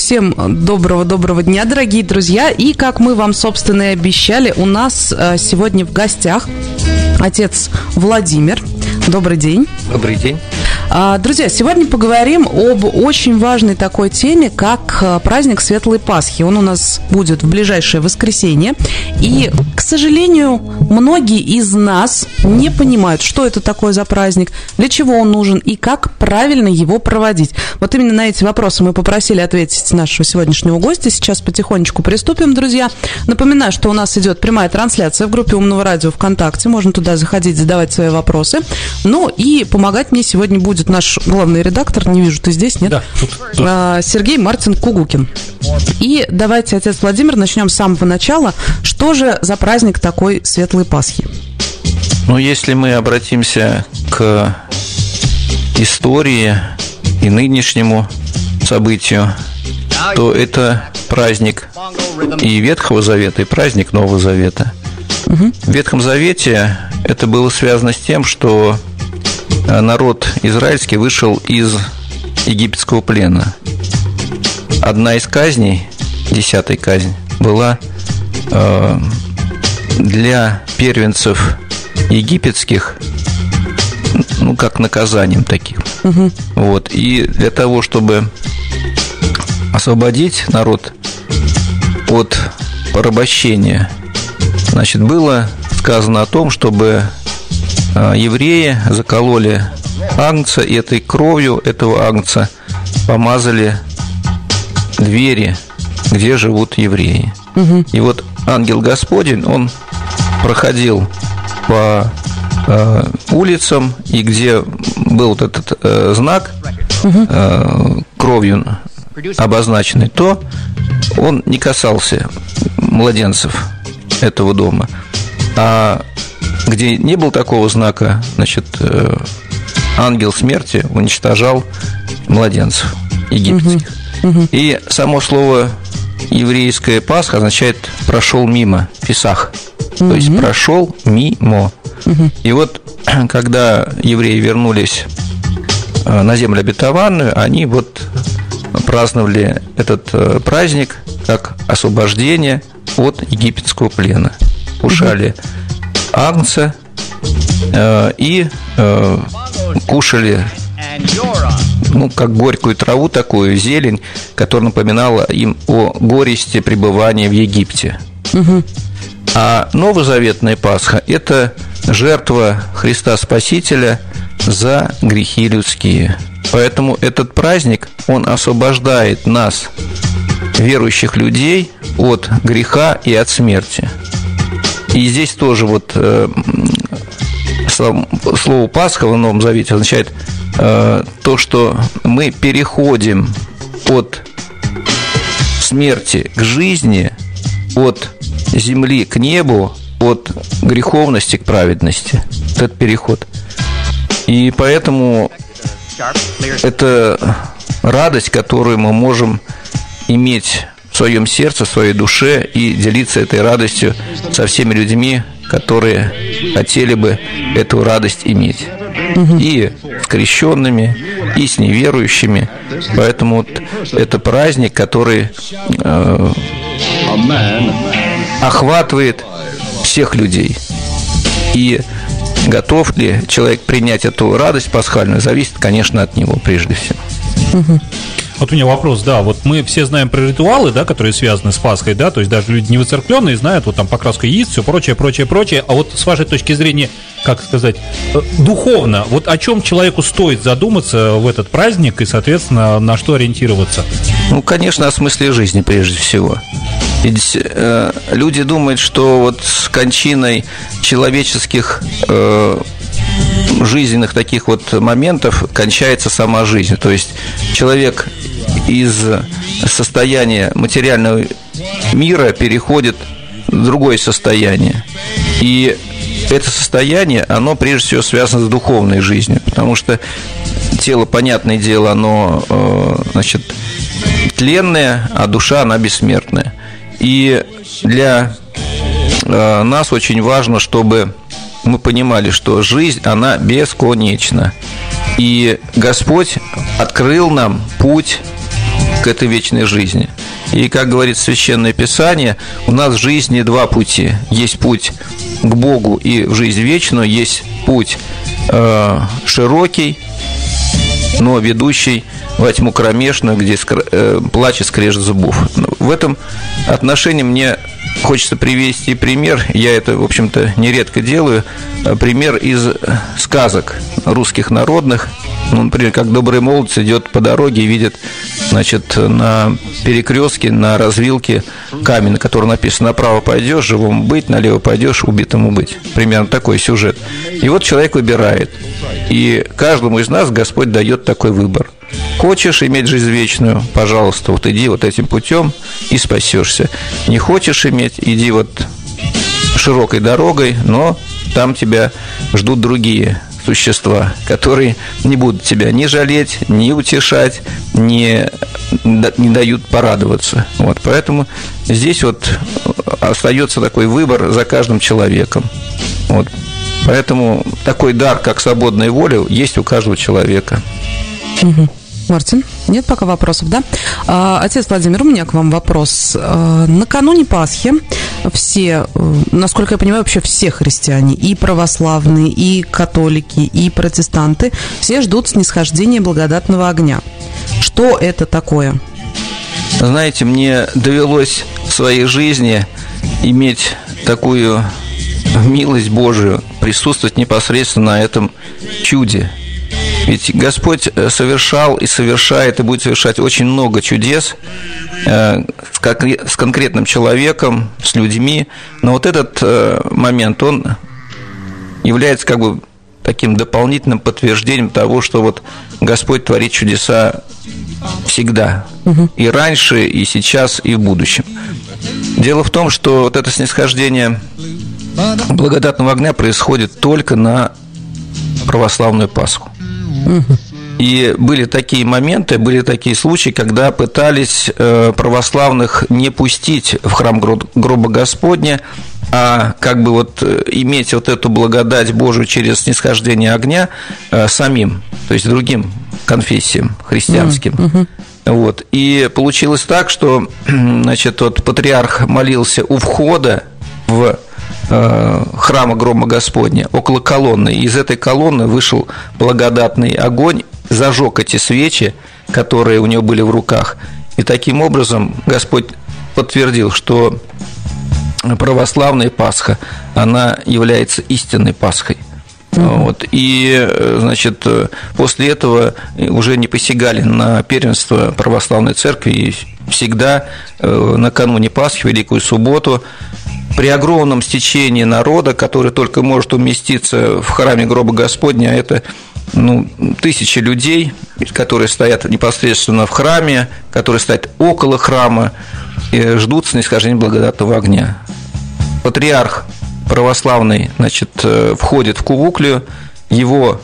Всем доброго-доброго дня, дорогие друзья. И, как мы вам, собственно, и обещали, у нас э, сегодня в гостях отец Владимир. Добрый день. Добрый день. А, друзья, сегодня поговорим об очень важной такой теме, как а, праздник Светлой Пасхи. Он у нас будет в ближайшее воскресенье. И, к сожалению, многие из нас не понимают, что это такое за праздник, для чего он нужен и как правильно его проводить. Вот именно на эти вопросы мы попросили ответить нашего сегодняшнего гостя. Сейчас потихонечку приступим, друзья. Напоминаю, что у нас идет прямая трансляция в группе Умного радио ВКонтакте. Можно туда заходить, задавать свои вопросы. Ну и помогать мне сегодня будет будет наш главный редактор, не вижу, ты здесь, нет? Да, тут, тут. А, Сергей Мартин Кугукин. И давайте, отец Владимир, начнем с самого начала. Что же за праздник такой Светлой Пасхи? Ну, если мы обратимся к истории и нынешнему событию, то это праздник и Ветхого Завета, и праздник Нового Завета. Угу. В Ветхом Завете это было связано с тем, что народ израильский вышел из египетского плена. Одна из казней, десятая казнь, была э, для первенцев египетских, ну, как наказанием таким. Угу. Вот. И для того, чтобы освободить народ от порабощения, значит, было сказано о том, чтобы евреи закололи агнца, и этой кровью этого агнца помазали двери, где живут евреи. Угу. И вот ангел Господень, он проходил по э, улицам, и где был вот этот э, знак э, кровью обозначенный, то он не касался младенцев этого дома. А где не было такого знака, значит, э, ангел смерти уничтожал младенцев египетских. Угу. Угу. И само слово еврейское Пасха означает прошел мимо, фисах. Угу. То есть прошел мимо. Угу. И вот когда евреи вернулись э, на землю обетованную, они вот праздновали этот э, праздник как освобождение от египетского плена. Кушали угу агнца э, и э, кушали ну, как горькую траву такую, зелень, которая напоминала им о горести пребывания в Египте. Угу. А новозаветная Пасха – это жертва Христа Спасителя за грехи людские. Поэтому этот праздник, он освобождает нас, верующих людей, от греха и от смерти. И здесь тоже вот э, слово Пасха в Новом Завете означает э, то, что мы переходим от смерти к жизни, от земли к небу, от греховности к праведности. Этот переход. И поэтому это радость, которую мы можем иметь своем сердце, в своей душе и делиться этой радостью со всеми людьми, которые хотели бы эту радость иметь. И с крещенными, и с неверующими. Поэтому вот это праздник, который э, охватывает всех людей. И готов ли человек принять эту радость пасхальную, зависит, конечно, от него прежде всего. Вот у меня вопрос, да, вот мы все знаем про ритуалы, да, которые связаны с Пасхой, да, то есть даже люди не выцеркленные знают, вот там покраска яиц, все прочее, прочее, прочее, а вот с вашей точки зрения, как сказать, э, духовно, вот о чем человеку стоит задуматься в этот праздник и, соответственно, на что ориентироваться? Ну, конечно, о смысле жизни прежде всего. Ведь э, люди думают, что вот с кончиной человеческих э, жизненных таких вот моментов кончается сама жизнь. То есть человек из состояния материального мира переходит в другое состояние. И это состояние, оно прежде всего связано с духовной жизнью, потому что тело, понятное дело, оно э, значит, тленное, а душа, она бессмертная. И для э, нас очень важно, чтобы мы понимали, что жизнь, она бесконечна. И Господь открыл нам путь к этой вечной жизни. И, как говорит Священное Писание, у нас в жизни два пути. Есть путь к Богу и в жизнь вечную, есть путь э, широкий, но ведущий во тьму кромешную, где скр... э, плач и скрежет зубов. В этом отношении мне хочется привести пример, я это, в общем-то, нередко делаю, э, пример из сказок русских народных, ну, например, как добрый молодец идет по дороге и видит, значит, на перекрестке, на развилке камень, на котором написано «направо пойдешь, живому быть, налево пойдешь, убитому быть». Примерно такой сюжет. И вот человек выбирает. И каждому из нас Господь дает такой выбор. Хочешь иметь жизнь вечную, пожалуйста, вот иди вот этим путем и спасешься. Не хочешь иметь, иди вот широкой дорогой, но там тебя ждут другие существа, которые не будут тебя ни жалеть, ни утешать, не, не дают порадоваться. Вот, поэтому здесь вот остается такой выбор за каждым человеком. Вот. Поэтому такой дар, как свободная воля, есть у каждого человека. Угу. Мартин, нет пока вопросов, да? А, отец Владимир, у меня к вам вопрос. А, накануне Пасхи все, э, насколько я понимаю, вообще все христиане, и православные, и католики, и протестанты, все ждут снисхождения благодатного огня. Что это такое? Знаете, мне довелось в своей жизни иметь такую милость Божию, присутствовать непосредственно на этом чуде – ведь Господь э, совершал и совершает, и будет совершать очень много чудес э, с конкретным человеком, с людьми. Но вот этот э, момент, он является как бы таким дополнительным подтверждением того, что вот Господь творит чудеса всегда. Угу. И раньше, и сейчас, и в будущем. Дело в том, что вот это снисхождение благодатного огня происходит только на православную Пасху. И были такие моменты, были такие случаи, когда пытались э, православных не пустить в храм гроба Господня, а как бы вот э, иметь вот эту благодать Божию через снисхождение огня э, самим, то есть другим конфессиям христианским. Mm-hmm. Вот. И получилось так, что значит, вот патриарх молился у входа в храма Грома Господня, около колонны. Из этой колонны вышел благодатный огонь, зажег эти свечи, которые у него были в руках. И таким образом Господь подтвердил, что православная Пасха, она является истинной Пасхой. Вот. И, значит, после этого уже не посягали на первенство православной церкви и всегда э, накануне Пасхи, Великую Субботу, при огромном стечении народа, который только может уместиться в храме гроба Господня, а это ну, тысячи людей, которые стоят непосредственно в храме, которые стоят около храма и ждут снисхождения благодатного огня. Патриарх православный значит, э, входит в Кувуклию, его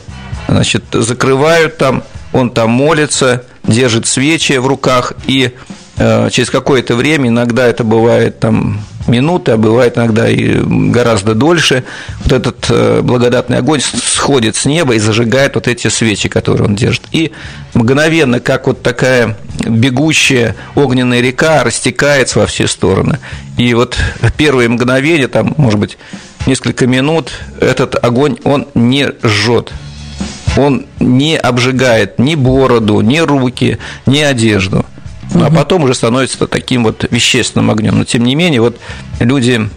значит, закрывают там, он там молится, держит свечи в руках, и через какое-то время, иногда это бывает там минуты, а бывает иногда и гораздо дольше, вот этот э, благодатный огонь сходит с неба и зажигает вот эти свечи, которые он держит. И мгновенно, как вот такая бегущая огненная река, растекается во все стороны. И вот в первые мгновения, там, может быть, несколько минут, этот огонь, он не жжет, он не обжигает ни бороду, ни руки, ни одежду – угу. а потом уже становится таким вот вещественным огнем. Но тем не менее, вот люди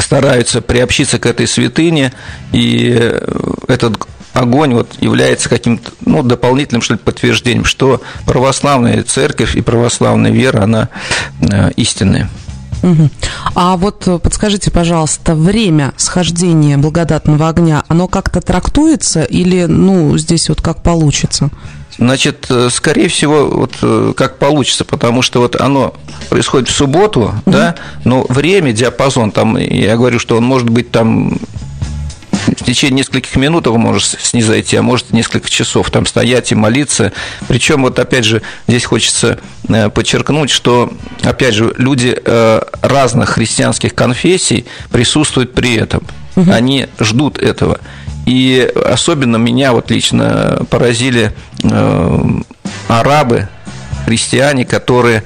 стараются приобщиться к этой святыне, и этот огонь вот является каким-то ну, дополнительным что ли, подтверждением, что православная церковь и православная вера, она э, истинная. Угу. А вот подскажите, пожалуйста, время схождения благодатного огня, оно как-то трактуется или, ну, здесь вот как получится? Значит, э, скорее всего, вот э, как получится, потому что вот оно происходит в субботу, mm-hmm. да, но время, диапазон, там, я говорю, что он может быть там в течение нескольких минут его может снизойти, а может несколько часов там стоять и молиться. Причем вот опять же здесь хочется э, подчеркнуть, что опять же люди разных христианских конфессий присутствуют при этом. Угу. Они ждут этого. И особенно меня вот лично поразили э, арабы, христиане, которые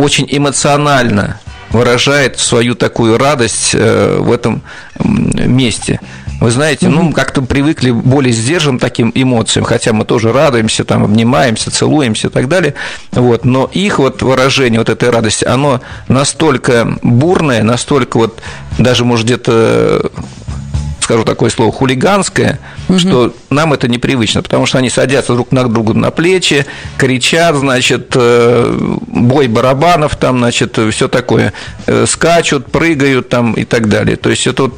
очень эмоционально выражает свою такую радость э, в этом месте. Вы знаете, ну, как-то привыкли более сдержанным таким эмоциям, хотя мы тоже радуемся, там, обнимаемся, целуемся и так далее. Вот, но их вот выражение вот этой радости, оно настолько бурное, настолько вот даже, может, где-то скажу такое слово, хулиганское, угу. что нам это непривычно, потому что они садятся друг на друга на плечи, кричат, значит, э, бой барабанов там, значит, все такое, э, скачут, прыгают там и так далее. То есть это вот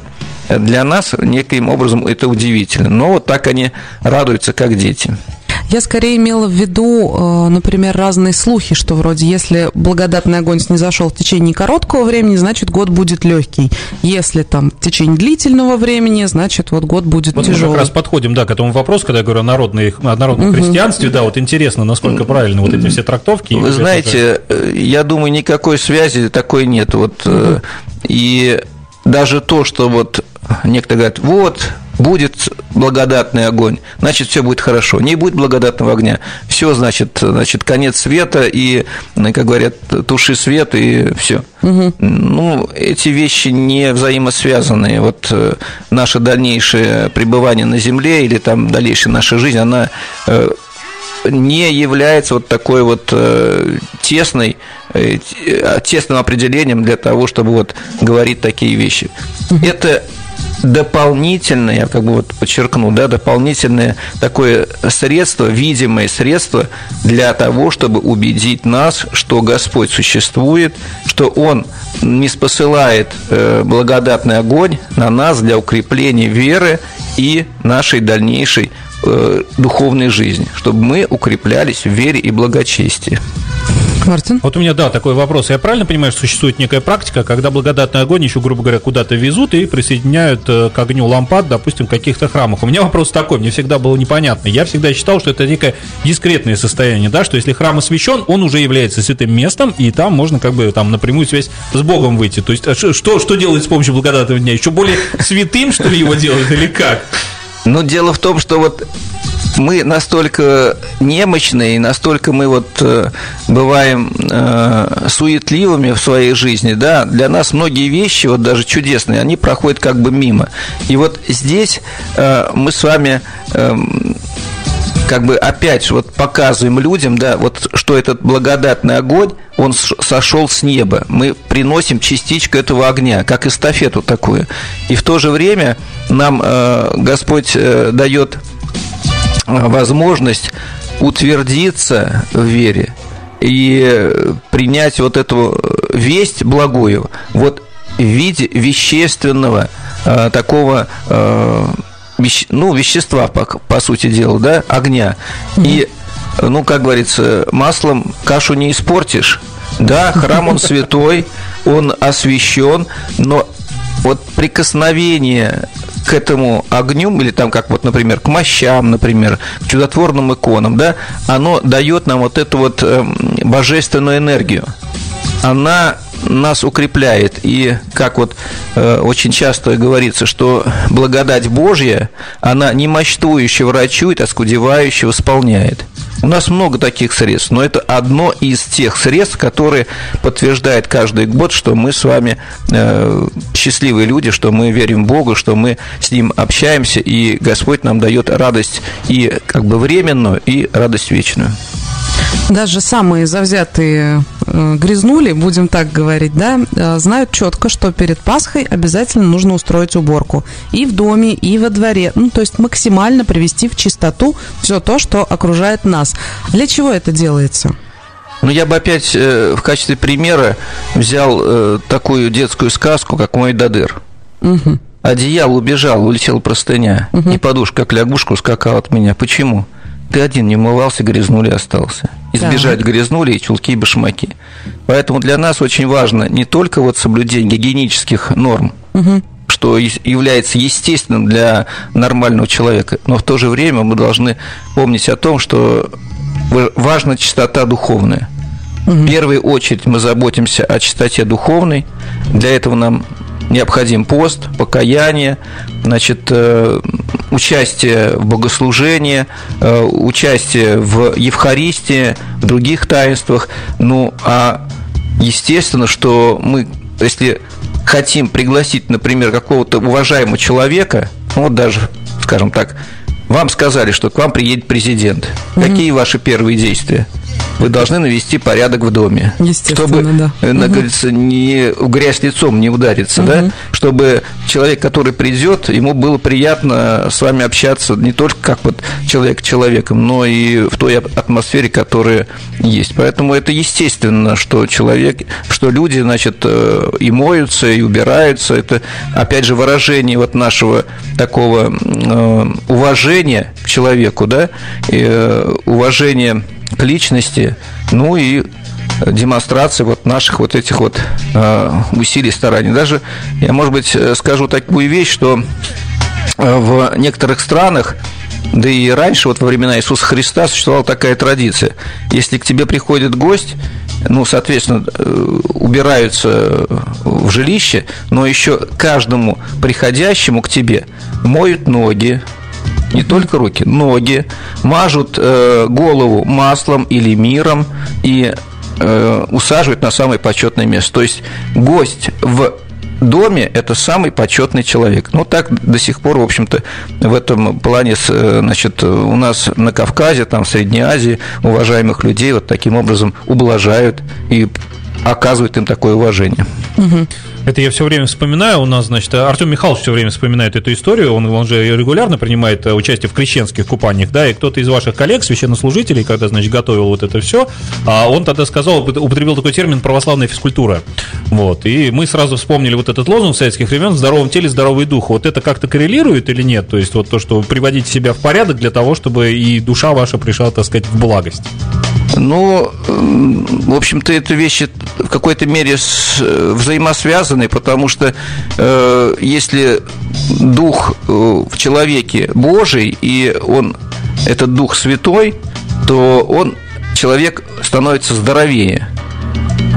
для нас неким образом это удивительно. Но вот так они радуются, как дети. Я скорее имела в виду, э, например, разные слухи, что вроде если благодатный огонь снизошел в течение короткого времени, значит год будет легкий. Если там в течение длительного времени, значит вот год будет вот тяжелый. Мы как раз подходим, да, к этому вопросу, когда я говорю о, народной, о народном угу. христианстве, да, вот интересно, насколько правильно вот эти все трактовки. Вы знаете, уже... я думаю, никакой связи такой нет. Вот, угу. И даже то, что вот некоторые говорят, вот, будет благодатный огонь, значит, все будет хорошо. Не будет благодатного огня, все, значит, значит, конец света, и, как говорят, туши свет, и все. Угу. Ну, эти вещи не взаимосвязанные. Вот э, наше дальнейшее пребывание на Земле или там дальнейшая наша жизнь, она э, не является вот такой вот э, тесной, тесным определением для того, чтобы вот говорить такие вещи. Это дополнительное, я как бы вот подчеркну, да, дополнительное такое средство, видимое средство для того, чтобы убедить нас, что Господь существует, что Он не спосылает э, благодатный огонь на нас для укрепления веры и нашей дальнейшей э, духовной жизни, чтобы мы укреплялись в вере и благочестии. Мартин? Вот у меня, да, такой вопрос. Я правильно понимаю, что существует некая практика, когда благодатный огонь еще, грубо говоря, куда-то везут и присоединяют э, к огню лампад, допустим, в каких-то храмах. У меня вопрос такой, мне всегда было непонятно. Я всегда считал, что это некое дискретное состояние, да, что если храм освящен, он уже является святым местом, и там можно как бы там напрямую связь с Богом выйти. То есть а что, что делать с помощью благодатного дня? Еще более святым, что ли, его делают или как? Ну, дело в том, что вот мы настолько немощные, настолько мы вот э, бываем э, суетливыми в своей жизни, да, для нас многие вещи, вот даже чудесные, они проходят как бы мимо. И вот здесь э, мы с вами э, как бы опять вот показываем людям, да, вот что этот благодатный огонь, он сошел с неба. Мы приносим частичку этого огня, как эстафету такую. И в то же время нам э, Господь э, дает возможность утвердиться в вере и принять вот эту весть благую вот в виде вещественного э, такого э, веще, ну, вещества, по, по сути дела, да, огня. Mm-hmm. И, ну, как говорится, маслом кашу не испортишь. Да, храм он святой, он освящен, но вот прикосновение к этому огню, или там, как вот, например, к мощам, например, к чудотворным иконам, да, оно дает нам вот эту вот э, божественную энергию. Она нас укрепляет. И как вот э, очень часто говорится, что благодать Божья, она не мощтующего врачует, а скудевающего восполняет. У нас много таких средств, но это одно из тех средств, которые подтверждает каждый год, что мы с вами э, счастливые люди, что мы верим в Бога, что мы с Ним общаемся, и Господь нам дает радость и как бы временную, и радость вечную. Даже самые завзятые э, грязнули, будем так говорить, да, э, знают четко, что перед Пасхой обязательно нужно устроить уборку и в доме, и во дворе. Ну, то есть максимально привести в чистоту все то, что окружает нас. Для чего это делается? Ну, я бы опять э, в качестве примера взял э, такую детскую сказку, как «Мой Дадыр». Угу. Одеяло убежал, улетела простыня, угу. и подушка, как лягушка, ускакала от меня. Почему? Ты один не умывался, грязнули остался. Избежать да. грязнули и чулки и башмаки. Поэтому для нас очень важно не только вот соблюдение гигиенических норм, угу. что является естественным для нормального человека, но в то же время мы должны помнить о том, что важна чистота духовная. Угу. В первую очередь мы заботимся о чистоте духовной. Для этого нам необходим пост, покаяние, значит, э, участие в богослужении, э, участие в Евхаристии, в других таинствах. Ну, а естественно, что мы, если хотим пригласить, например, какого-то уважаемого человека, ну, вот даже, скажем так, вам сказали, что к вам приедет президент. Угу. Какие ваши первые действия? Вы должны навести порядок в доме. Чтобы, да. угу. говорится, не грязь лицом не удариться, угу. да, чтобы человек, который придет, ему было приятно с вами общаться не только как вот человек с человеком, но и в той атмосфере, которая есть. Поэтому это естественно, что человек, что люди, значит, э, и моются, и убираются. Это, опять же, выражение вот нашего такого э, уважения к человеку, да, и, э, уважения к личности, ну и демонстрации вот наших вот этих вот э, усилий, стараний. Даже я, может быть, скажу такую вещь, что э, в некоторых странах да и раньше, вот во времена Иисуса Христа, существовала такая традиция. Если к тебе приходит гость, ну, соответственно, э, убираются в жилище, но еще каждому приходящему к тебе моют ноги, не только руки, ноги, мажут э, голову маслом или миром и э, усаживают на самое почетное место. То есть гость в доме это самый почетный человек. Ну, так до сих пор, в общем-то, в этом плане, э, значит, у нас на Кавказе, там, в Средней Азии уважаемых людей вот таким образом ублажают и оказывают им такое уважение. Угу. Это я все время вспоминаю. У нас, значит, Артем Михайлович все время вспоминает эту историю. Он, он же регулярно принимает э, участие в крещенских купаниях, да, и кто-то из ваших коллег, священнослужителей, когда, значит, готовил вот это все, а он тогда сказал, употребил такой термин православная физкультура. Вот. И мы сразу вспомнили вот этот лозунг советских времен «В здоровом теле здоровый дух». Вот это как-то коррелирует или нет? То есть вот то, что приводите себя в порядок для того, чтобы и душа ваша пришла, так сказать, в благость. Ну, в общем-то, это вещи в какой-то мере э, взаимосвязаны, потому что э, если дух э, в человеке Божий, и он, этот дух святой, то он, человек становится здоровее.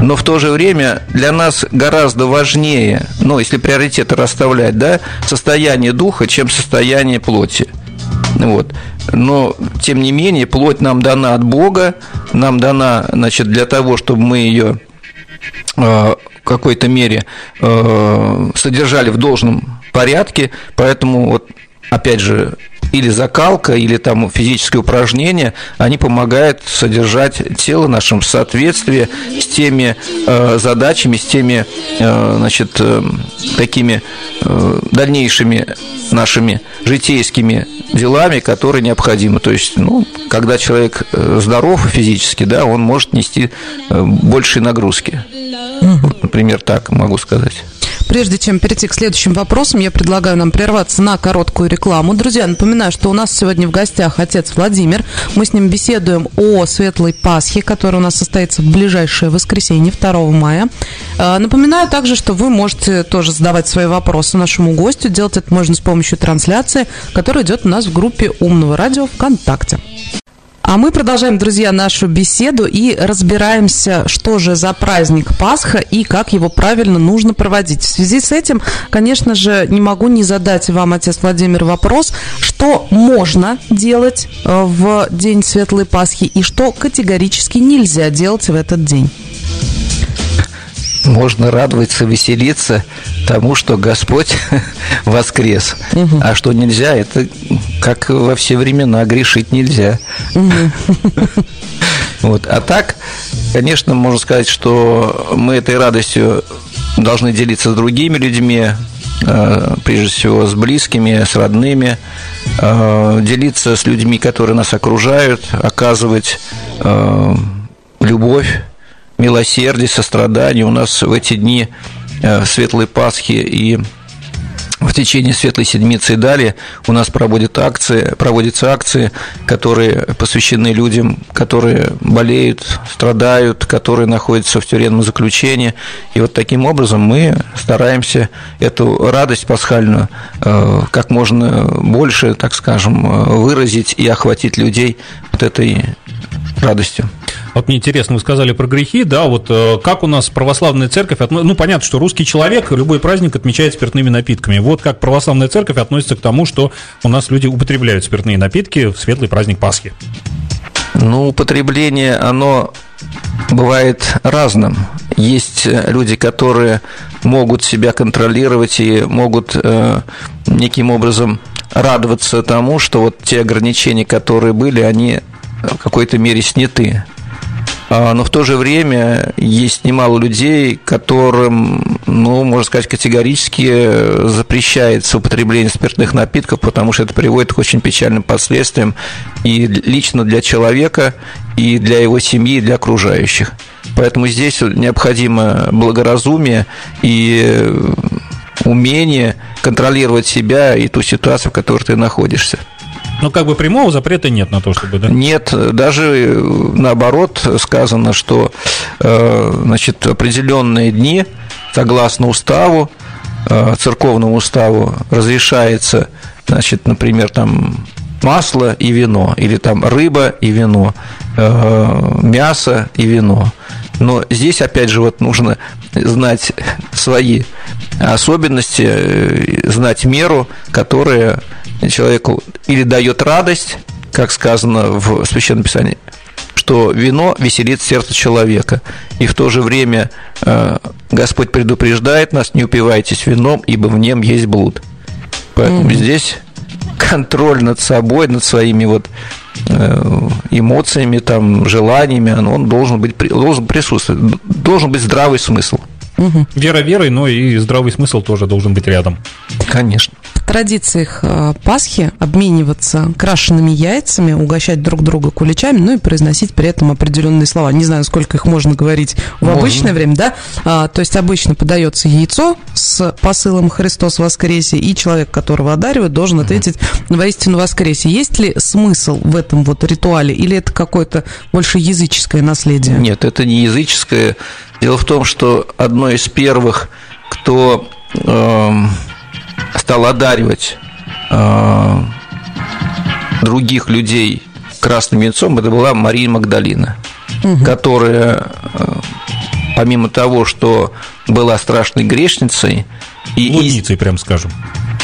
Но в то же время для нас гораздо важнее, ну, если приоритеты расставлять, да, состояние духа, чем состояние плоти. Вот. Но, тем не менее, плоть нам дана от Бога, нам дана, значит, для того, чтобы мы ее э, в какой-то мере э, содержали в должном порядке, поэтому вот опять же или закалка, или там физические упражнения, они помогают содержать тело нашим в соответствии с теми э, задачами, с теми, э, значит, э, такими э, дальнейшими нашими житейскими делами, которые необходимы. То есть, ну, когда человек э, здоров физически, да, он может нести э, большие нагрузки. Вот, например, так могу сказать. Прежде чем перейти к следующим вопросам, я предлагаю нам прерваться на короткую рекламу. Друзья, напоминаю, что у нас сегодня в гостях отец Владимир. Мы с ним беседуем о Светлой Пасхе, которая у нас состоится в ближайшее воскресенье, 2 мая. А, напоминаю также, что вы можете тоже задавать свои вопросы нашему гостю. Делать это можно с помощью трансляции, которая идет у нас в группе «Умного радио» ВКонтакте. А мы продолжаем, друзья, нашу беседу и разбираемся, что же за праздник Пасха и как его правильно нужно проводить. В связи с этим, конечно же, не могу не задать вам, отец Владимир, вопрос, что можно делать э, в день Светлой Пасхи и что категорически нельзя делать в этот день можно радоваться, веселиться тому, что Господь воскрес. Угу. А что нельзя, это как во все времена грешить нельзя. Вот. А так, конечно, можно сказать, что мы этой радостью должны делиться с другими людьми, э, прежде всего с близкими, с родными, э, делиться с людьми, которые нас окружают, оказывать э, любовь милосердие, сострадание. У нас в эти дни Светлой Пасхи и в течение Светлой Седмицы и далее у нас проводят акции, проводятся акции, которые посвящены людям, которые болеют, страдают, которые находятся в тюремном заключении. И вот таким образом мы стараемся эту радость пасхальную э, как можно больше, так скажем, э, выразить и охватить людей вот этой радостью. Вот мне интересно, вы сказали про грехи, да, вот э, как у нас православная церковь, ну, понятно, что русский человек любой праздник отмечает спиртными напитками. Вот как православная церковь относится к тому, что у нас люди употребляют спиртные напитки в светлый праздник Пасхи. Ну, употребление, оно бывает разным. Есть люди, которые могут себя контролировать и могут э, неким образом радоваться тому, что вот те ограничения, которые были, они в какой-то мере сняты. А, но в то же время есть немало людей, которым, ну, можно сказать, категорически запрещается употребление спиртных напитков, потому что это приводит к очень печальным последствиям и лично для человека, и для его семьи, и для окружающих. Поэтому здесь необходимо благоразумие и умение контролировать себя и ту ситуацию, в которой ты находишься. Ну, как бы прямого запрета нет на то, чтобы, да? Нет, даже э, наоборот сказано, что э, значит, определенные дни, согласно уставу, э, церковному уставу, разрешается, значит, например, там масло и вино, или там рыба и вино, мясо и вино. Но здесь, опять же, вот нужно знать свои особенности, знать меру, которая человеку или дает радость, как сказано в Священном Писании, что вино веселит сердце человека. И в то же время э, Господь предупреждает нас, не упивайтесь вином, ибо в нем есть блуд. Поэтому mm-hmm. здесь контроль над собой, над своими вот э, эмоциями, там, желаниями, он должен быть, должен присутствовать, должен быть здравый смысл. Угу. Вера верой, но и здравый смысл тоже должен быть рядом. Конечно традициях э, Пасхи обмениваться крашенными яйцами, угощать друг друга куличами, ну и произносить при этом определенные слова. Не знаю, сколько их можно говорить в можно. обычное время, да? А, то есть обычно подается яйцо с посылом «Христос воскресе», и человек, которого одаривают, должен ответить «Воистину воскресе». Есть ли смысл в этом вот ритуале, или это какое-то больше языческое наследие? Нет, это не языческое. Дело в том, что одно из первых, кто... Э стал одаривать э, других людей красным венцом, это была Мария Магдалина, угу. которая, э, помимо того, что была страшной грешницей... И блудницей, прям скажем.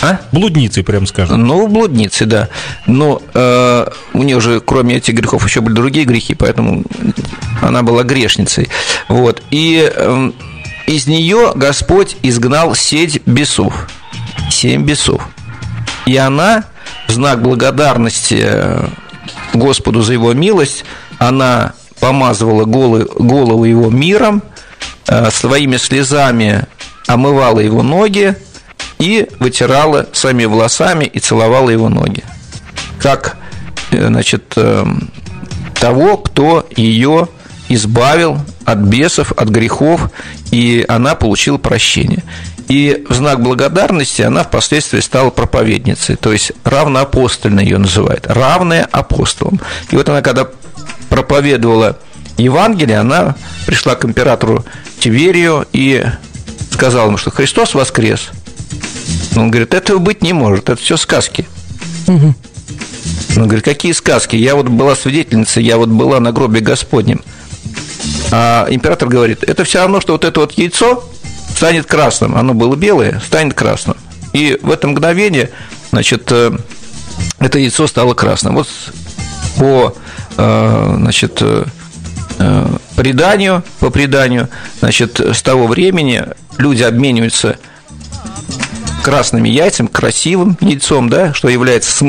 А? Блудницей, прям скажем. Ну, блудницей, да. Но э, у нее же, кроме этих грехов, еще были другие грехи, поэтому она была грешницей. Вот. И э, из нее Господь изгнал сеть бесов семь бесов. И она, в знак благодарности э, Господу за его милость, она помазывала голову, голову его миром, э, своими слезами омывала его ноги и вытирала своими волосами и целовала его ноги. Как, э, значит, того, кто ее избавил от бесов, от грехов, и она получила прощение. И в знак благодарности она впоследствии стала проповедницей, то есть равноапостольной ее называют, равная апостолам. И вот она, когда проповедовала Евангелие, она пришла к императору Тиверию и сказала ему, что Христос воскрес. Он говорит, этого быть не может, это все сказки. Угу. Он говорит, какие сказки? Я вот была свидетельницей, я вот была на гробе Господнем. А император говорит, это все равно, что вот это вот яйцо, станет красным. Оно было белое, станет красным. И в это мгновение, значит, э, это яйцо стало красным. Вот по, э, значит, э, преданию, по преданию, значит, с того времени люди обмениваются красными яйцами, красивым яйцом, да, что является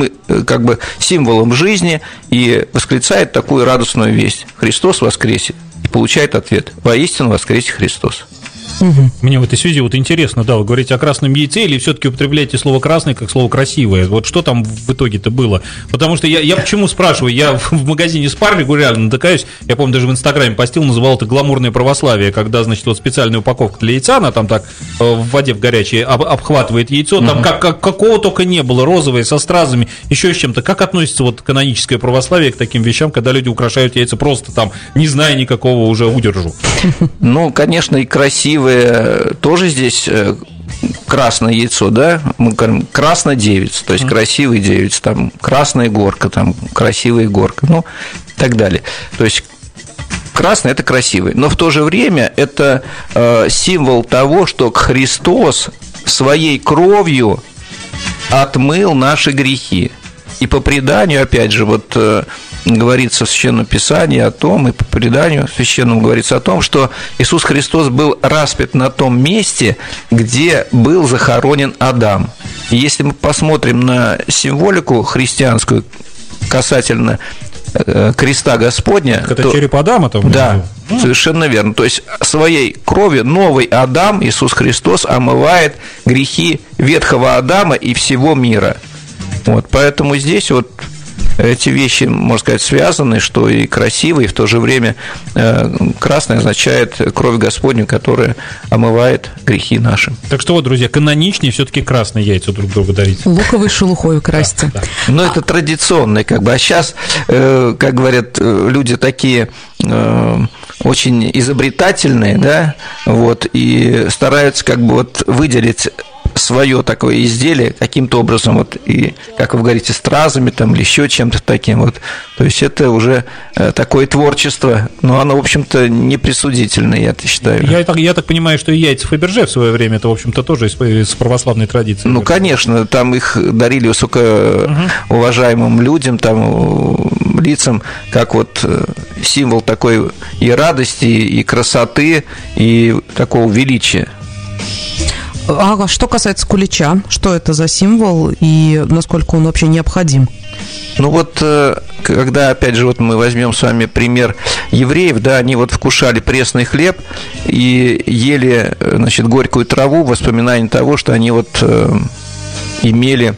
как бы символом жизни, и восклицает такую радостную весть. Христос воскресе. И получает ответ. Воистину воскресе Христос. Угу. Мне в этой связи вот интересно, да, вы говорите о красном яйце или все-таки употребляете слово красный как слово красивое? Вот что там в итоге-то было? Потому что я, я почему спрашиваю? Я в магазине Спар регулярно натыкаюсь, я помню, даже в Инстаграме постил, называл это гламурное православие, когда, значит, вот специальная упаковка для яйца, она там так э, в воде в горячей об, обхватывает яйцо, там угу. как, как, какого только не было, розовое, со стразами, еще с чем-то. Как относится вот каноническое православие к таким вещам, когда люди украшают яйца просто там, не зная никакого уже удержу? Ну, конечно, и красиво красивое тоже здесь э, красное яйцо, да, мы говорим красно девица, то есть красивый девица, там красная горка, там красивая горка, ну, и так далее. То есть красный это красивый, но в то же время это э, символ того, что Христос своей кровью отмыл наши грехи. И по преданию, опять же, вот э, говорится в Священном Писании о том, и по преданию священному говорится о том, что Иисус Христос был распят на том месте, где был захоронен Адам. И если мы посмотрим на символику христианскую касательно э, креста Господня. Это то, череп Адама там? Да, ну. совершенно верно. То есть своей кровью новый Адам, Иисус Христос, омывает грехи ветхого Адама и всего мира. Вот, поэтому здесь вот эти вещи, можно сказать, связаны, что и красивый, и в то же время э, красный означает кровь Господню, которая омывает грехи наши. Так что вот, друзья, каноничнее все-таки красные яйца друг другу дарить. Луковой шелухой красьте. Да, да. Но это традиционное, как бы. А сейчас, э, как говорят э, люди такие очень изобретательные, да, вот, и стараются как бы вот выделить свое такое изделие каким-то образом, вот, и, как вы говорите, стразами там или еще чем-то таким вот. То есть это уже э, такое творчество, но оно, в общем-то, не присудительное, я считаю. Я так, я так понимаю, что и яйца Фаберже в свое время, это, в общем-то, тоже из, из православной традиции. Ну, конечно, там их дарили высокоуважаемым людям, там, лицам, как вот э, символ такой и радости, и красоты, и такого величия. А что касается кулича, что это за символ и насколько он вообще необходим? Ну вот, э, когда, опять же, вот мы возьмем с вами пример евреев, да, они вот вкушали пресный хлеб и ели, э, значит, горькую траву, воспоминание того, что они вот э, имели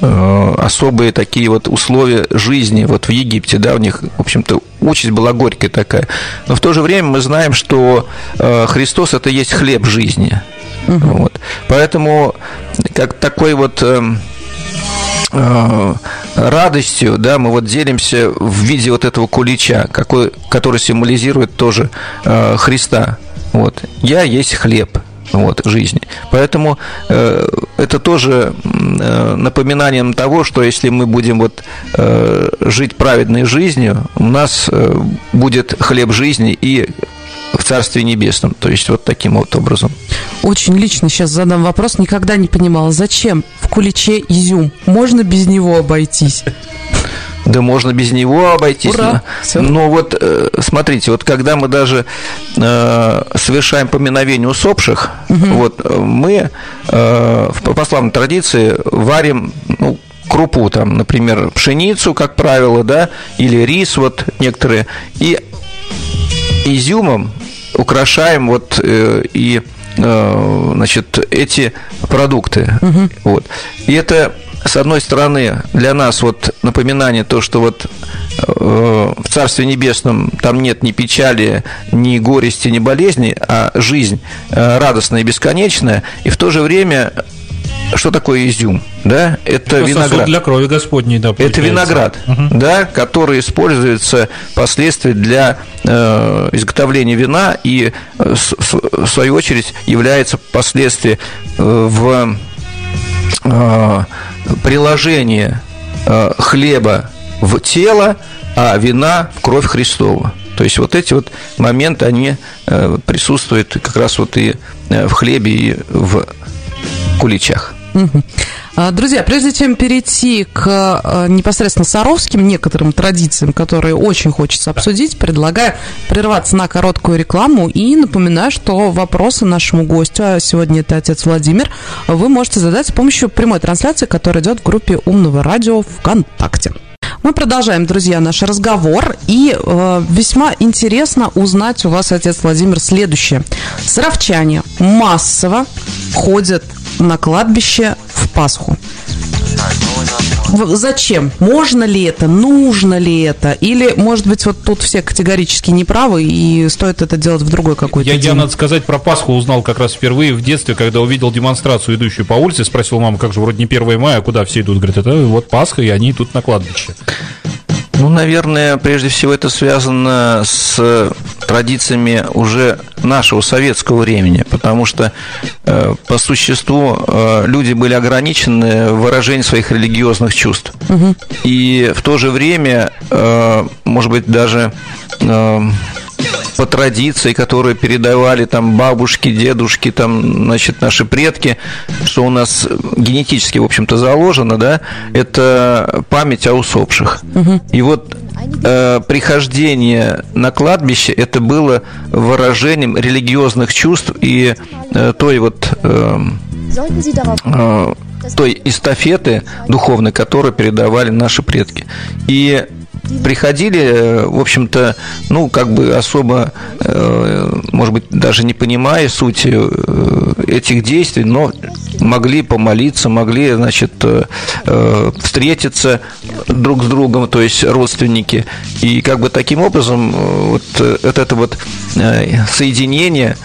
особые такие вот условия жизни вот в Египте, да, у них, в общем-то, участь была горькая такая. Но в то же время мы знаем, что Христос – это есть хлеб жизни. Угу. Вот. Поэтому как такой вот э, э, радостью, да, мы вот делимся в виде вот этого кулича, какой, который символизирует тоже э, Христа. Вот. Я есть хлеб вот, жизни. Поэтому э, это тоже э, напоминанием того, что если мы будем вот, э, жить праведной жизнью, у нас э, будет хлеб жизни и в Царстве Небесном. То есть вот таким вот образом. Очень лично сейчас задам вопрос. Никогда не понимала, зачем в куличе изюм? Можно без него обойтись? Да можно без него обойтись. Ура! Но, но вот э, смотрите, вот когда мы даже э, совершаем поминовение усопших, угу. вот э, мы э, в православной традиции варим ну, крупу, там, например, пшеницу, как правило, да, или рис, вот некоторые, и изюмом украшаем вот э, и э, значит эти продукты. Угу. Вот. И это с одной стороны, для нас вот напоминание то, что вот э, в Царстве Небесном там нет ни печали, ни горести, ни болезни, а жизнь э, радостная и бесконечная, и в то же время что такое изюм? Да, это, это виноград. для крови Господней, да. Это виноград, угу. да, который используется впоследствии для э, изготовления вина и э, в свою очередь является впоследствии э, в э, приложении э, хлеба в тело, а вина в кровь Христова. То есть вот эти вот моменты, они э, присутствуют как раз вот и в хлебе, и в куличах. А, друзья, прежде чем перейти к а, непосредственно саровским некоторым традициям, которые очень хочется обсудить, предлагаю прерваться на короткую рекламу и напоминаю, что вопросы нашему гостю, а сегодня это отец Владимир, вы можете задать с помощью прямой трансляции, которая идет в группе Умного радио ВКонтакте. Мы продолжаем, друзья, наш разговор. И э, весьма интересно узнать у вас, отец Владимир, следующее. Саровчане массово ходят на кладбище в Пасху. Зачем? Можно ли это? Нужно ли это? Или, может быть, вот тут все категорически неправы, и стоит это делать в другой какой-то я, день? Я, надо сказать, про Пасху узнал как раз впервые в детстве, когда увидел демонстрацию, идущую по улице, спросил маму, как же, вроде не 1 мая, а куда все идут? Говорит, это вот Пасха, и они идут на кладбище. Ну, наверное, прежде всего это связано с традициями уже нашего советского времени, потому что э, по существу э, люди были ограничены в выражении своих религиозных чувств. Угу. И в то же время, э, может быть, даже по традиции, которые передавали там бабушки, дедушки, там, значит, наши предки, что у нас генетически, в общем-то, заложено, да, это память о усопших. Угу. И вот э, прихождение на кладбище это было выражением религиозных чувств и э, той вот э, э, той эстафеты духовной, которую передавали наши предки. И приходили, э, в общем-то, ну, как бы особо, э, может быть, даже не понимая сути э, этих действий, но могли помолиться, могли, значит, встретиться друг с другом, то есть родственники. И как бы таким образом вот это вот соединение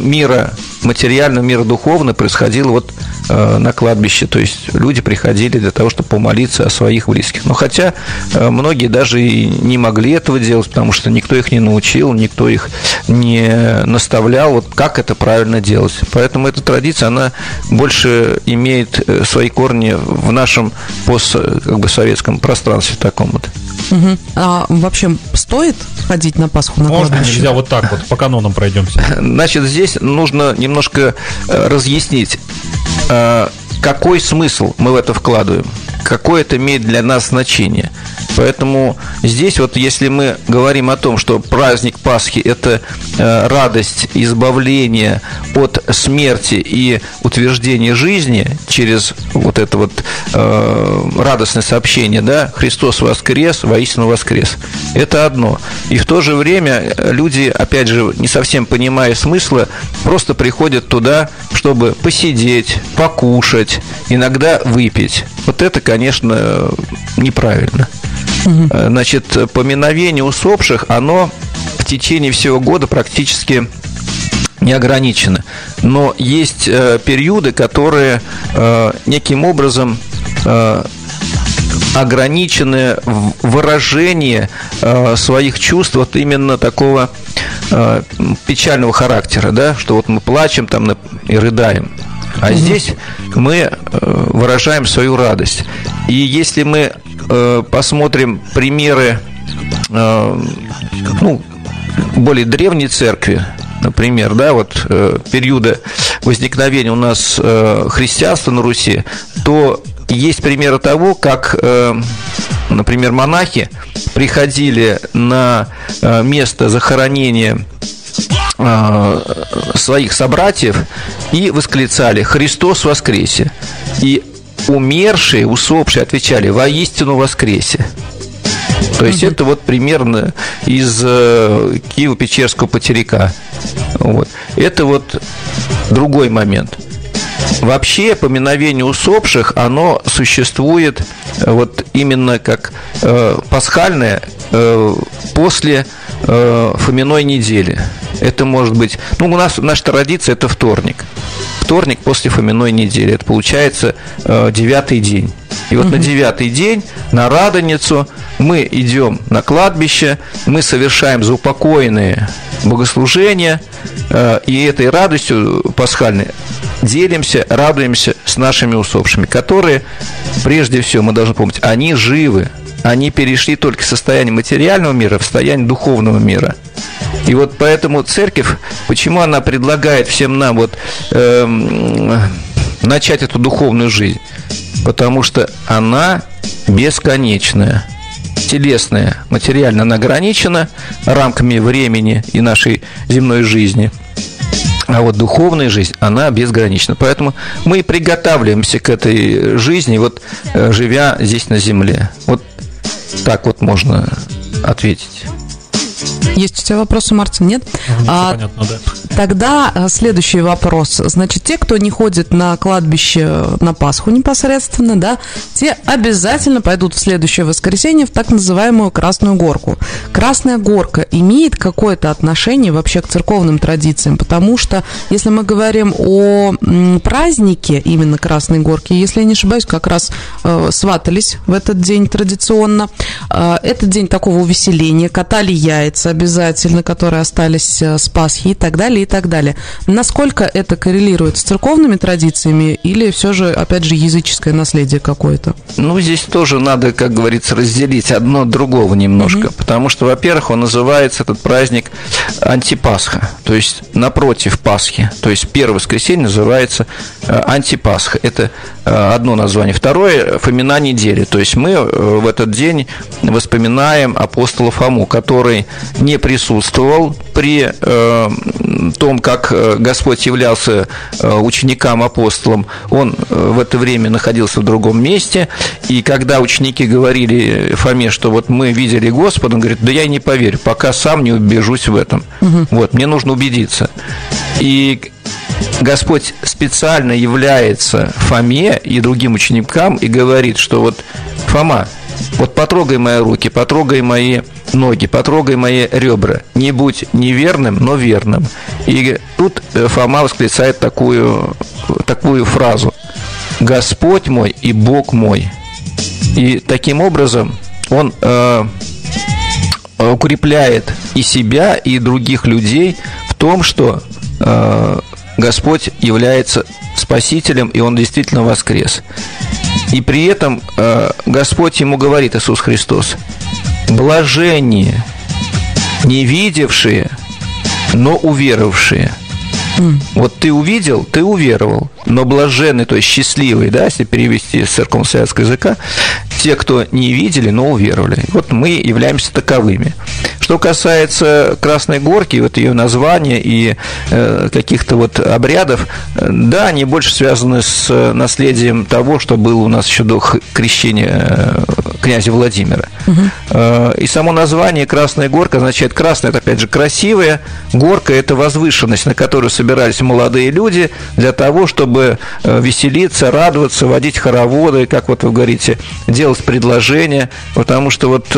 мира материального, мира духовного происходило вот Э, на кладбище, то есть люди приходили для того, чтобы помолиться о своих близких. Но хотя э, многие даже и не могли этого делать, потому что никто их не научил, никто их не наставлял, вот как это правильно делать. Поэтому эта традиция, она больше имеет э, свои корни в нашем постсоветском пространстве таком вот. Угу. А вообще стоит ходить на Пасху на Можно кладбище? нельзя вот так вот по канонам пройдемся? Значит, здесь нужно немножко разъяснить. Э, какой смысл мы в это вкладываем, какое это имеет для нас значение – Поэтому здесь вот если мы говорим о том, что праздник Пасхи – это э, радость избавления от смерти и утверждения жизни через вот это вот э, радостное сообщение, да, Христос воскрес, воистину воскрес. Это одно. И в то же время люди, опять же, не совсем понимая смысла, просто приходят туда, чтобы посидеть, покушать, иногда выпить. Вот это, конечно, неправильно. Угу. Значит, поминовение усопших, оно в течение всего года практически не ограничено. Но есть э, периоды, которые э, неким образом э, ограничены в выражении э, своих чувств вот именно такого э, печального характера, да, что вот мы плачем там и рыдаем. А угу. здесь мы э, выражаем свою радость. И если мы э, посмотрим примеры э, ну, более древней церкви, например, да, вот периода возникновения у нас христианства на Руси, то есть примеры того, как, например, монахи приходили на место захоронения своих собратьев и восклицали «Христос воскресе!» И умершие, усопшие отвечали «Воистину воскресе!» То есть это вот примерно из э, Киево-Печерского потеряка. Вот. Это вот другой момент. Вообще поминовение усопших, оно существует вот именно как э, пасхальное э, после э, Фоминой недели. Это может быть... Ну, у нас наша традиция – это вторник. Вторник после Фоминой недели. Это получается э, девятый день. И вот угу. на девятый день, на Радоницу, мы идем на кладбище, мы совершаем заупокоенные богослужения, э, и этой радостью пасхальной делимся, радуемся с нашими усопшими, которые, прежде всего, мы должны помнить, они живы, они перешли только из состояния материального мира в состояние духовного мира. И вот поэтому церковь, почему она предлагает всем нам вот э, начать эту духовную жизнь? Потому что она бесконечная телесная, материально она ограничена рамками времени и нашей земной жизни. А вот духовная жизнь, она безгранична. Поэтому мы приготавливаемся к этой жизни, вот э, живя здесь на земле. Вот так вот можно ответить. Есть у тебя вопросы, Мартин? Нет? Ну, а, понятно, да. Тогда э, следующий вопрос. Значит, те, кто не ходит на кладбище на Пасху непосредственно, да, те обязательно пойдут в следующее воскресенье в так называемую Красную Горку. Красная Горка имеет какое-то отношение вообще к церковным традициям, потому что, если мы говорим о празднике именно Красной Горки, если я не ошибаюсь, как раз э, сватались в этот день традиционно. Э, этот день такого увеселения, катали яйца обязательно, которые остались э, с Пасхи и так далее и так далее. Насколько это коррелирует с церковными традициями или все же, опять же, языческое наследие какое-то? Ну, здесь тоже надо, как говорится, разделить одно от другого немножко, угу. потому что, во-первых, он называется этот праздник антипасха, то есть напротив Пасхи, то есть первое воскресенье называется э, антипасха. Это э, одно название. Второе – Фомина недели, то есть мы э, в этот день воспоминаем апостола Фому, который не присутствовал при э, том, как Господь являлся ученикам апостолом, он в это время находился в другом месте, и когда ученики говорили Фоме, что вот мы видели Господа, он говорит, да я и не поверю, пока сам не убежусь в этом. Угу. Вот, мне нужно убедиться. И Господь специально является Фоме и другим ученикам и говорит, что вот Фома, вот потрогай мои руки, потрогай мои ноги, потрогай мои ребра. Не будь неверным, но верным. И тут э, Фома восклицает такую, такую фразу. Господь мой и Бог мой. И таким образом он э, укрепляет и себя, и других людей в том, что э, Господь является Спасителем, и Он действительно воскрес. И при этом э, Господь ему говорит, Иисус Христос, блажение не видевшие, но уверовавшие. Mm. Вот ты увидел, ты уверовал, но блаженный, то есть счастливый, да, если перевести с церковно-советского языка, те, кто не видели, но уверовали. Вот мы являемся таковыми. Что касается Красной Горки, вот ее названия и э, каких-то вот обрядов, э, да, они больше связаны с наследием того, что было у нас еще до крещения э, князя Владимира. Угу. И само название Красная Горка означает красная, это опять же красивая, горка – это возвышенность, на которую собирались молодые люди для того, чтобы веселиться, радоваться, водить хороводы, как вот вы говорите, делать предложения, потому что вот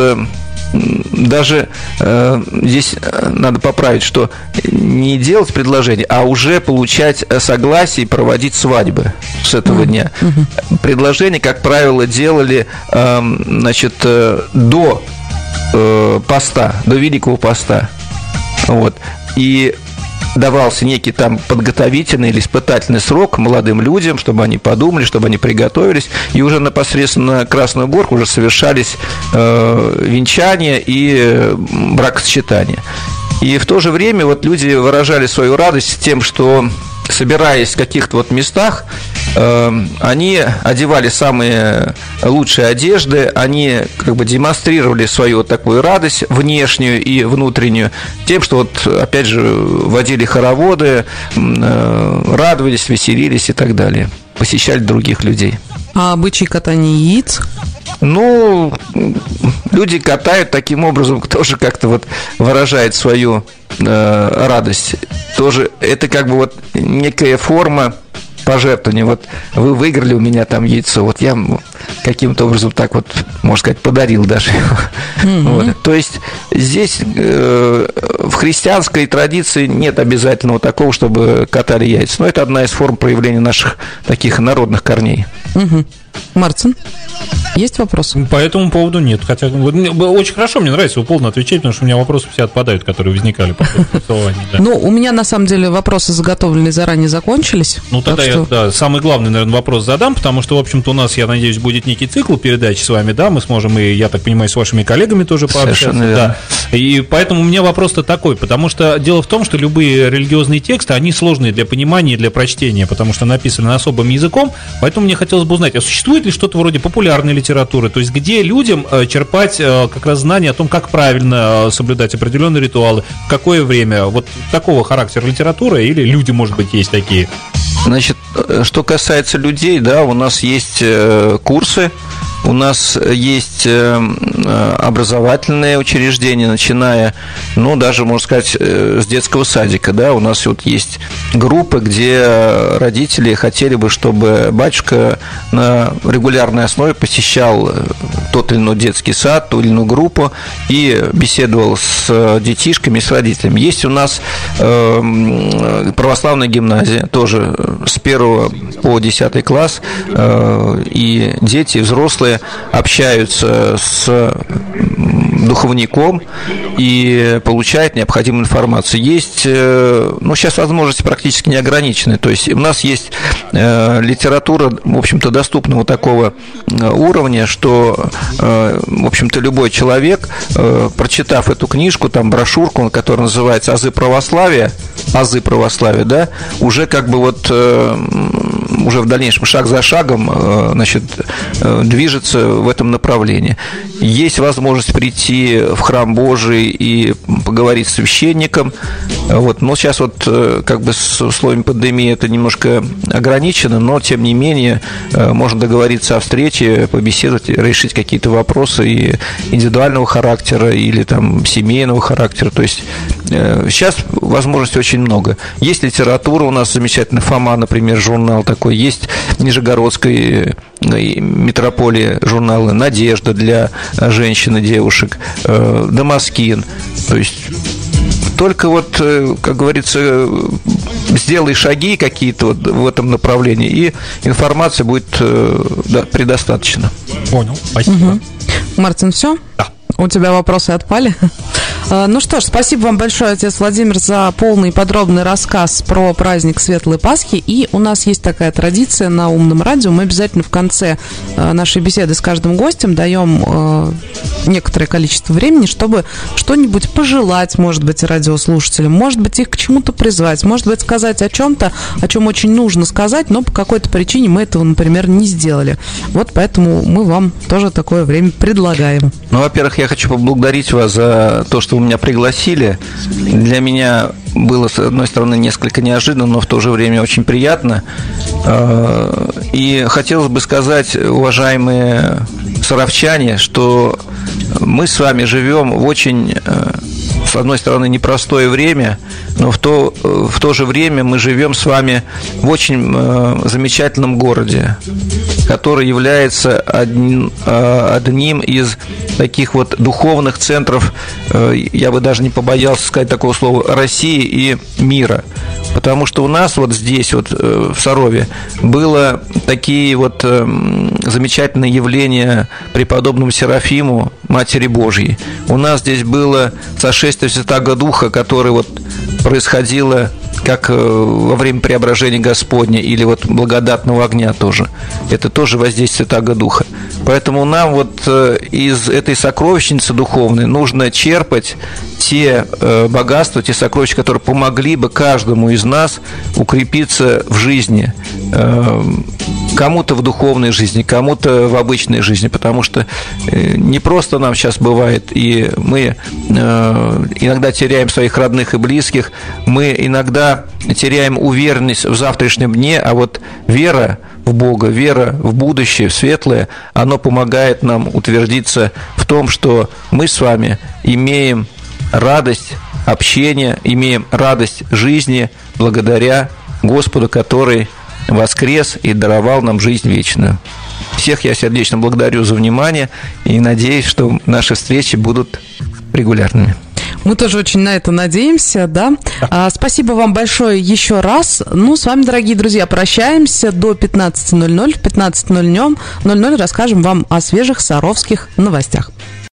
даже э, здесь э, надо поправить, что не делать предложение, а уже получать согласие и проводить свадьбы с этого mm-hmm. дня. Mm-hmm. Предложение, как правило, делали э, значит, э, до э, поста, до Великого поста. Вот. И давался некий там подготовительный или испытательный срок молодым людям, чтобы они подумали, чтобы они приготовились, и уже непосредственно Красную Горку уже совершались э, венчания и э, бракосочетания. И в то же время вот люди выражали свою радость тем, что собираясь в каких-то вот местах, Эм, они одевали самые лучшие одежды, они как бы демонстрировали свою вот такую радость внешнюю и внутреннюю тем, что вот опять же водили хороводы, э, радовались, веселились и так далее, посещали других людей. А обычай катания яиц? Ну, люди катают таким образом, тоже как-то вот выражает свою э, радость. Тоже это как бы вот некая форма пожертвование. Вот вы выиграли у меня там яйцо, вот я каким-то образом так вот, можно сказать, подарил даже. Mm-hmm. Вот. То есть здесь э, в христианской традиции нет обязательного такого, чтобы катали яйца. Но это одна из форм проявления наших таких народных корней. Mm-hmm. Мартин, есть вопрос? По этому поводу нет. Хотя очень хорошо, мне нравится полно отвечать, потому что у меня вопросы все отпадают, которые возникали по да. Ну, у меня на самом деле вопросы заготовленные заранее закончились. Ну, тогда я да, самый главный, наверное, вопрос задам, потому что, в общем-то, у нас, я надеюсь, будет некий цикл передач с вами, да, мы сможем и, я так понимаю, с вашими коллегами тоже пообщаться. Да. И поэтому у меня вопрос-то такой, потому что дело в том, что любые религиозные тексты, они сложные для понимания и для прочтения, потому что написаны особым языком, поэтому мне хотелось бы узнать, а существует существует ли что-то вроде популярной литературы, то есть где людям э, черпать э, как раз знания о том, как правильно э, соблюдать определенные ритуалы, в какое время, вот такого характера литературы или люди, может быть, есть такие? Значит, что касается людей, да, у нас есть курсы у нас есть э, образовательные учреждения, начиная, ну, даже, можно сказать, э, с детского садика, да, у нас вот есть группы, где родители хотели бы, чтобы батюшка на регулярной основе посещал э, тот или иной детский сад, ту или иную группу и беседовал с детишками, с родителями. Есть у нас православная гимназия, тоже с 1 по 10 класс, и дети, взрослые общаются с духовником и получает необходимую информацию. Есть, ну, сейчас возможности практически не ограничены. То есть у нас есть литература, в общем-то, доступного такого уровня, что, в общем-то, любой человек, прочитав эту книжку, там брошюрку, которая называется «Азы православия», «Азы православия», да, уже как бы вот уже в дальнейшем шаг за шагом э, значит, э, движется в этом направлении. Есть возможность прийти в храм Божий и поговорить с священником. Вот. Но сейчас вот э, как бы с условиями пандемии это немножко ограничено, но тем не менее можно договориться о встрече, побеседовать, решить какие-то вопросы и индивидуального характера или там семейного характера. То есть сейчас возможностей очень много. Есть литература у нас замечательная, Фома, например, журнал такой есть Нижегородской э, метрополии журналы «Надежда» для женщин и девушек, э, «Дамаскин». То есть только вот, э, как говорится, сделай шаги какие-то вот в этом направлении, и информации будет да, предостаточно. Понял, спасибо. Угу. Мартин, все? Да. У тебя вопросы отпали? А, ну что ж, спасибо вам большое, отец Владимир, за полный и подробный рассказ про праздник Светлой Пасхи. И у нас есть такая традиция на умном радио. Мы обязательно в конце а, нашей беседы с каждым гостем даем а, некоторое количество времени, чтобы что-нибудь пожелать, может быть, радиослушателям, может быть, их к чему-то призвать, может быть, сказать о чем-то, о чем очень нужно сказать, но по какой-то причине мы этого, например, не сделали. Вот поэтому мы вам тоже такое время предлагаем. Ну, во-первых, я хочу поблагодарить вас за то, что вы меня пригласили. Для меня было, с одной стороны, несколько неожиданно, но в то же время очень приятно. А, и хотелось бы сказать, уважаемые саровчане, что мы с вами живем в очень, э, с одной стороны, непростое время, но в то, э, в то же время мы живем с вами в очень э, замечательном городе, который является одним, одним из таких вот духовных центров, я бы даже не побоялся сказать такого слова, России и мира. Потому что у нас вот здесь, вот в Сарове, было такие вот замечательные явления преподобному Серафиму, Матери Божьей. У нас здесь было сошествие Святаго Духа, которое вот происходило как э, во время преображения Господня или вот благодатного огня тоже. Это тоже воздействие Святаго Духа. Поэтому нам вот э, из этой сокровищницы духовной нужно черпать те э, богатства, те сокровища, которые помогли бы каждому из нас укрепиться в жизни, кому-то в духовной жизни, кому-то в обычной жизни, потому что не просто нам сейчас бывает, и мы иногда теряем своих родных и близких, мы иногда теряем уверенность в завтрашнем дне, а вот вера в Бога, вера в будущее, в светлое, оно помогает нам утвердиться в том, что мы с вами имеем радость общения, имеем радость жизни благодаря Господу, который воскрес и даровал нам жизнь вечную. Всех я сердечно благодарю за внимание и надеюсь, что наши встречи будут регулярными. Мы тоже очень на это надеемся, да. А, спасибо вам большое еще раз. Ну, с вами, дорогие друзья, прощаемся до 15.00. В 15.00 расскажем вам о свежих саровских новостях.